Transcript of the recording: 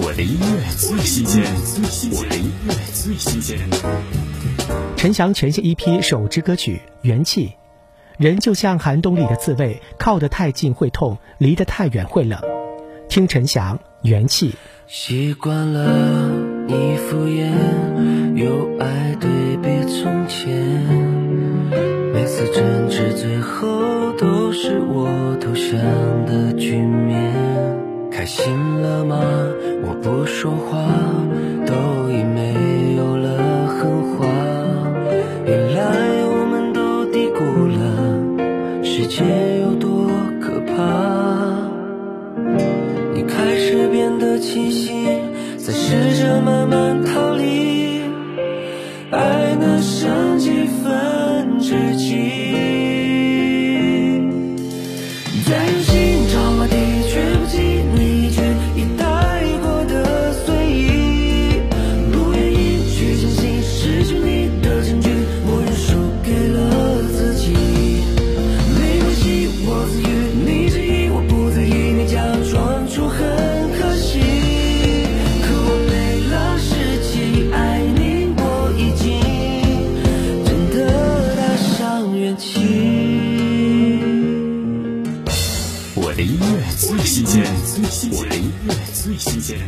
我的音乐最新鲜，我的音乐最新鲜。陈翔全新一批首支歌曲《元气》，人就像寒冬里的刺猬，靠得太近会痛，离得太远会冷。听陈翔《元气》。习惯了你敷衍，有爱对比从前，每次争执最后都是我投降的局面。开心了吗？我不说话，都已没有了狠话。原来我们都低估了世界有多可怕。你开始变得清醒，在试着慢慢逃离，爱能剩几分音乐最新鲜，我的音乐最新鲜。